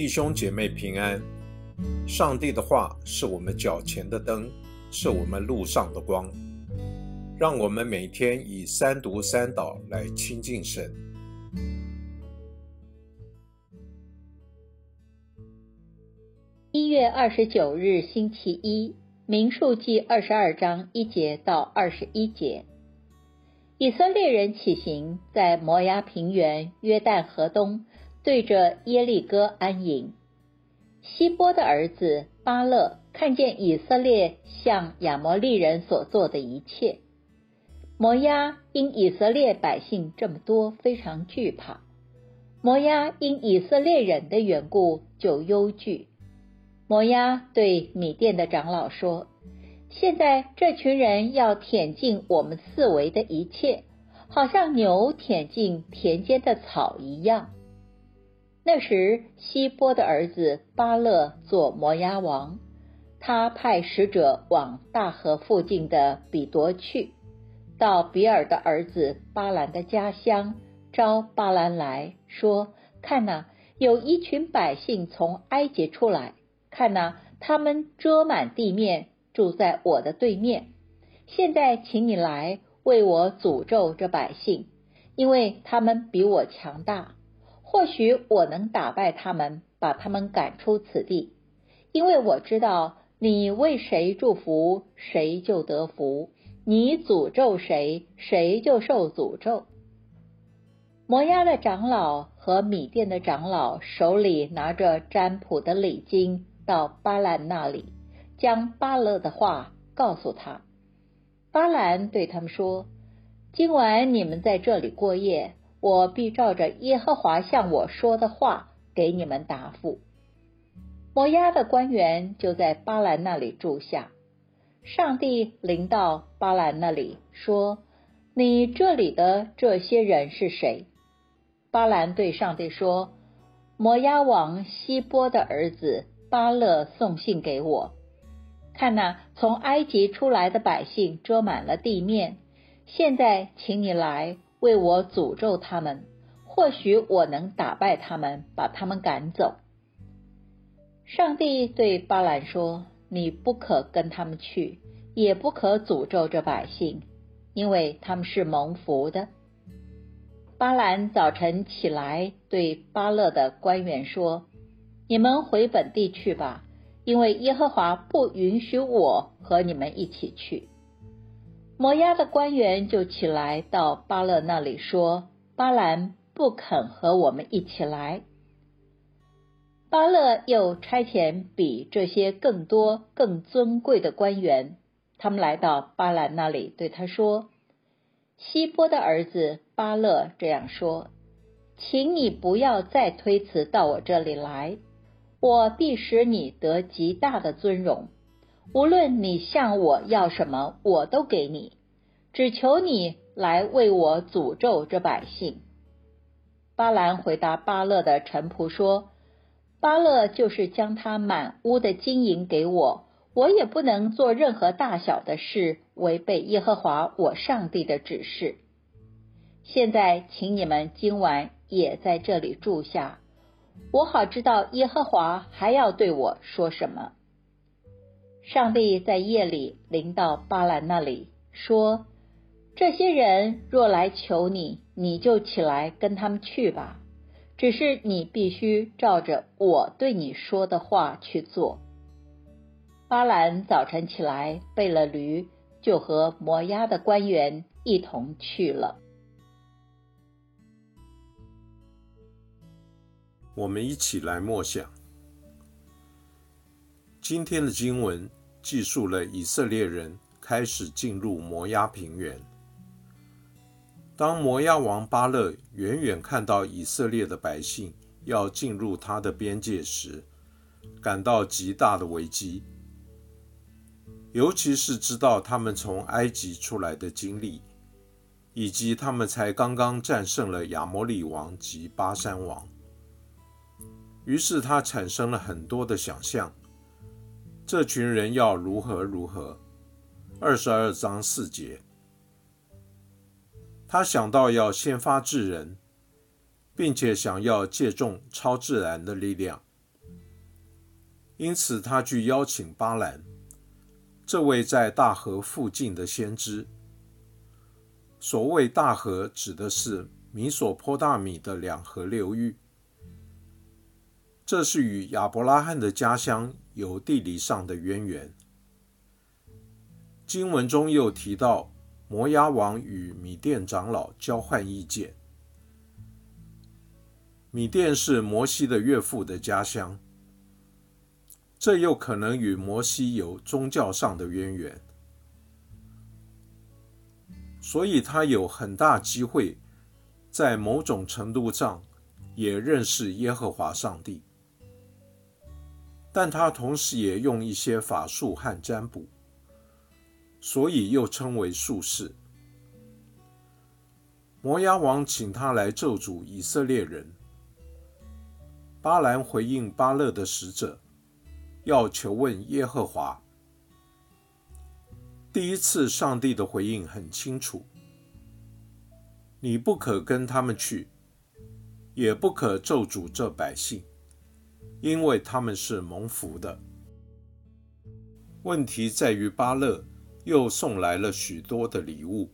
弟兄姐妹平安。上帝的话是我们脚前的灯，是我们路上的光。让我们每天以三读三祷来亲近神。一月二十九日，星期一，民数记二十二章一节到二十一节。以色列人起行，在摩崖平原约旦河东，对着耶利哥安营。希波的儿子巴勒看见以色列向亚摩利人所做的一切，摩押因以色列百姓这么多，非常惧怕。摩押因以色列人的缘故就忧惧。摩押对米店的长老说：“现在这群人要舔尽我们四围的一切，好像牛舔尽田间的草一样。”那时，希波的儿子巴勒做摩押王，他派使者往大河附近的比夺去，到比尔的儿子巴兰的家乡，招巴兰来说：“看呐，有一群百姓从埃及出来，看呐，他们遮满地面，住在我的对面。现在，请你来为我诅咒这百姓，因为他们比我强大。”或许我能打败他们，把他们赶出此地，因为我知道你为谁祝福，谁就得福；你诅咒谁，谁就受诅咒。摩押的长老和米店的长老手里拿着占卜的礼金，到巴兰那里，将巴勒的话告诉他。巴兰对他们说：“今晚你们在这里过夜。”我必照着耶和华向我说的话给你们答复。摩押的官员就在巴兰那里住下。上帝临到巴兰那里说：“你这里的这些人是谁？”巴兰对上帝说：“摩押王希波的儿子巴勒送信给我，看那从埃及出来的百姓遮满了地面。现在，请你来。”为我诅咒他们，或许我能打败他们，把他们赶走。上帝对巴兰说：“你不可跟他们去，也不可诅咒这百姓，因为他们是蒙福的。”巴兰早晨起来，对巴勒的官员说：“你们回本地去吧，因为耶和华不允许我和你们一起去。”摩押的官员就起来到巴勒那里说：“巴兰不肯和我们一起来。”巴勒又差遣比这些更多、更尊贵的官员，他们来到巴兰那里，对他说：“希波的儿子巴勒这样说，请你不要再推辞到我这里来，我必使你得极大的尊荣。”无论你向我要什么，我都给你，只求你来为我诅咒这百姓。巴兰回答巴勒的臣仆说：“巴勒就是将他满屋的金银给我，我也不能做任何大小的事违背耶和华我上帝的指示。现在，请你们今晚也在这里住下，我好知道耶和华还要对我说什么。”上帝在夜里临到巴兰那里，说：“这些人若来求你，你就起来跟他们去吧。只是你必须照着我对你说的话去做。”巴兰早晨起来备了驴，就和摩押的官员一同去了。我们一起来默想今天的经文。记述了以色列人开始进入摩押平原。当摩押王巴勒远远看到以色列的百姓要进入他的边界时，感到极大的危机。尤其是知道他们从埃及出来的经历，以及他们才刚刚战胜了亚摩利王及巴山王，于是他产生了很多的想象。这群人要如何如何？二十二章四节，他想到要先发制人，并且想要借重超自然的力量，因此他去邀请巴兰，这位在大河附近的先知。所谓大河，指的是米索坡大米的两河流域。这是与亚伯拉罕的家乡有地理上的渊源。经文中又提到，摩押王与米甸长老交换意见。米甸是摩西的岳父的家乡，这又可能与摩西有宗教上的渊源。所以他有很大机会，在某种程度上也认识耶和华上帝，但他同时也用一些法术和占卜，所以又称为术士。摩押王请他来咒诅以色列人，巴兰回应巴勒的使者，要求问耶和华。第一次，上帝的回应很清楚：你不可跟他们去，也不可咒诅这百姓，因为他们是蒙福的。问题在于巴勒又送来了许多的礼物。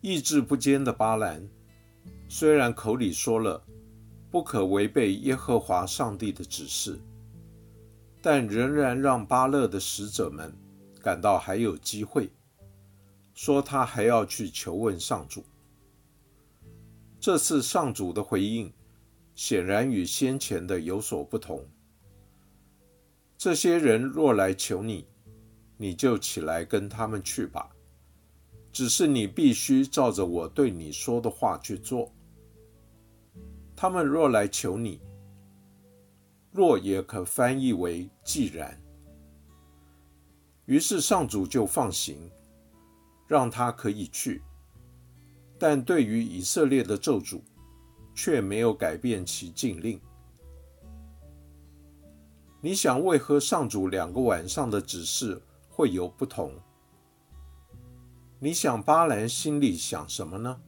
意志不坚的巴兰，虽然口里说了不可违背耶和华上帝的指示，但仍然让巴勒的使者们。感到还有机会，说他还要去求问上主。这次上主的回应显然与先前的有所不同。这些人若来求你，你就起来跟他们去吧。只是你必须照着我对你说的话去做。他们若来求你，若也可翻译为既然。于是上主就放行，让他可以去，但对于以色列的咒诅，却没有改变其禁令。你想，为何上主两个晚上的指示会有不同？你想，巴兰心里想什么呢？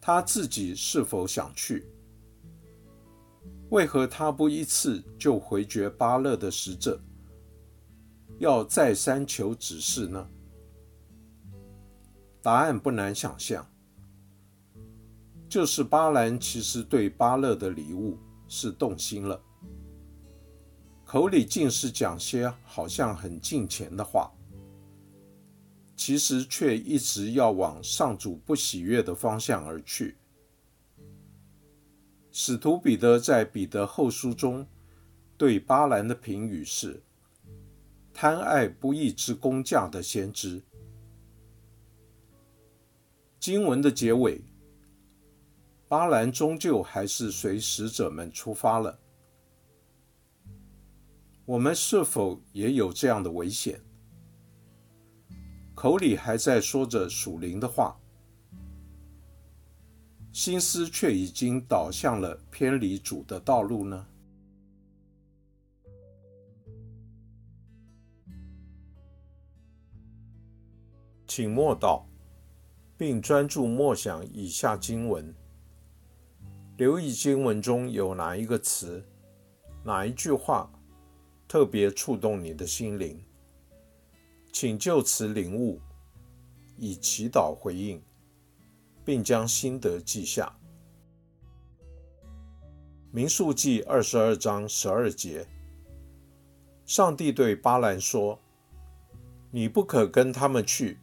他自己是否想去？为何他不一次就回绝巴勒的使者？要再三求指示呢？答案不难想象，就是巴兰其实对巴勒的礼物是动心了，口里尽是讲些好像很近前的话，其实却一直要往上主不喜悦的方向而去。使徒彼得在彼得后书中对巴兰的评语是。贪爱不义之工价的先知。经文的结尾，巴兰终究还是随使者们出发了。我们是否也有这样的危险？口里还在说着属灵的话，心思却已经导向了偏离主的道路呢？请默祷，并专注默想以下经文，留意经文中有哪一个词、哪一句话特别触动你的心灵，请就此领悟，以祈祷回应，并将心得记下。民数记二十二章十二节，上帝对巴兰说：“你不可跟他们去。”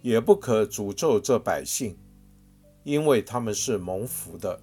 也不可诅咒这百姓，因为他们是蒙福的。